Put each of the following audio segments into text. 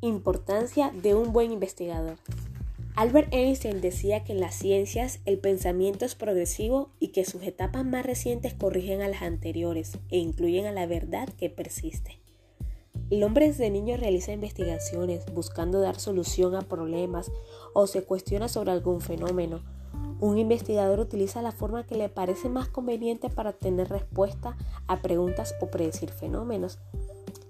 Importancia de un buen investigador. Albert Einstein decía que en las ciencias el pensamiento es progresivo y que sus etapas más recientes corrigen a las anteriores e incluyen a la verdad que persiste. El hombre desde niño realiza investigaciones buscando dar solución a problemas o se cuestiona sobre algún fenómeno. Un investigador utiliza la forma que le parece más conveniente para tener respuesta a preguntas o predecir fenómenos.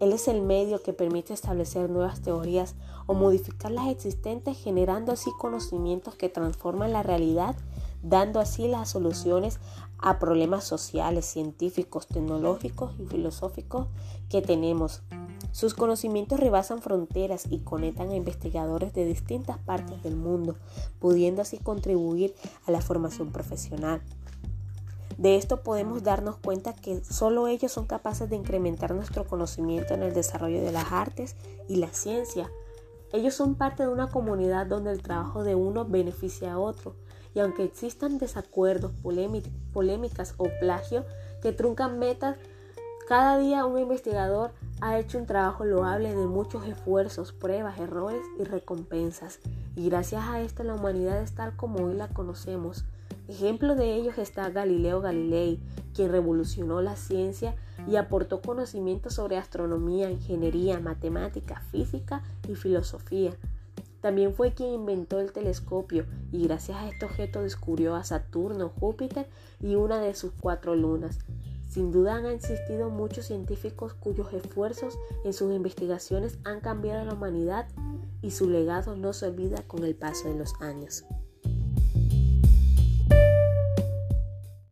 Él es el medio que permite establecer nuevas teorías o modificar las existentes generando así conocimientos que transforman la realidad, dando así las soluciones a problemas sociales, científicos, tecnológicos y filosóficos que tenemos. Sus conocimientos rebasan fronteras y conectan a investigadores de distintas partes del mundo, pudiendo así contribuir a la formación profesional. De esto podemos darnos cuenta que solo ellos son capaces de incrementar nuestro conocimiento en el desarrollo de las artes y la ciencia. Ellos son parte de una comunidad donde el trabajo de uno beneficia a otro, y aunque existan desacuerdos, polémicas o plagio que truncan metas, cada día un investigador ha hecho un trabajo loable de muchos esfuerzos, pruebas, errores y recompensas, y gracias a esto la humanidad es tal como hoy la conocemos. Ejemplo de ellos está Galileo Galilei, quien revolucionó la ciencia y aportó conocimientos sobre astronomía, ingeniería, matemática, física y filosofía. También fue quien inventó el telescopio y gracias a este objeto descubrió a Saturno, Júpiter y una de sus cuatro lunas. Sin duda han existido muchos científicos cuyos esfuerzos en sus investigaciones han cambiado a la humanidad y su legado no se olvida con el paso de los años.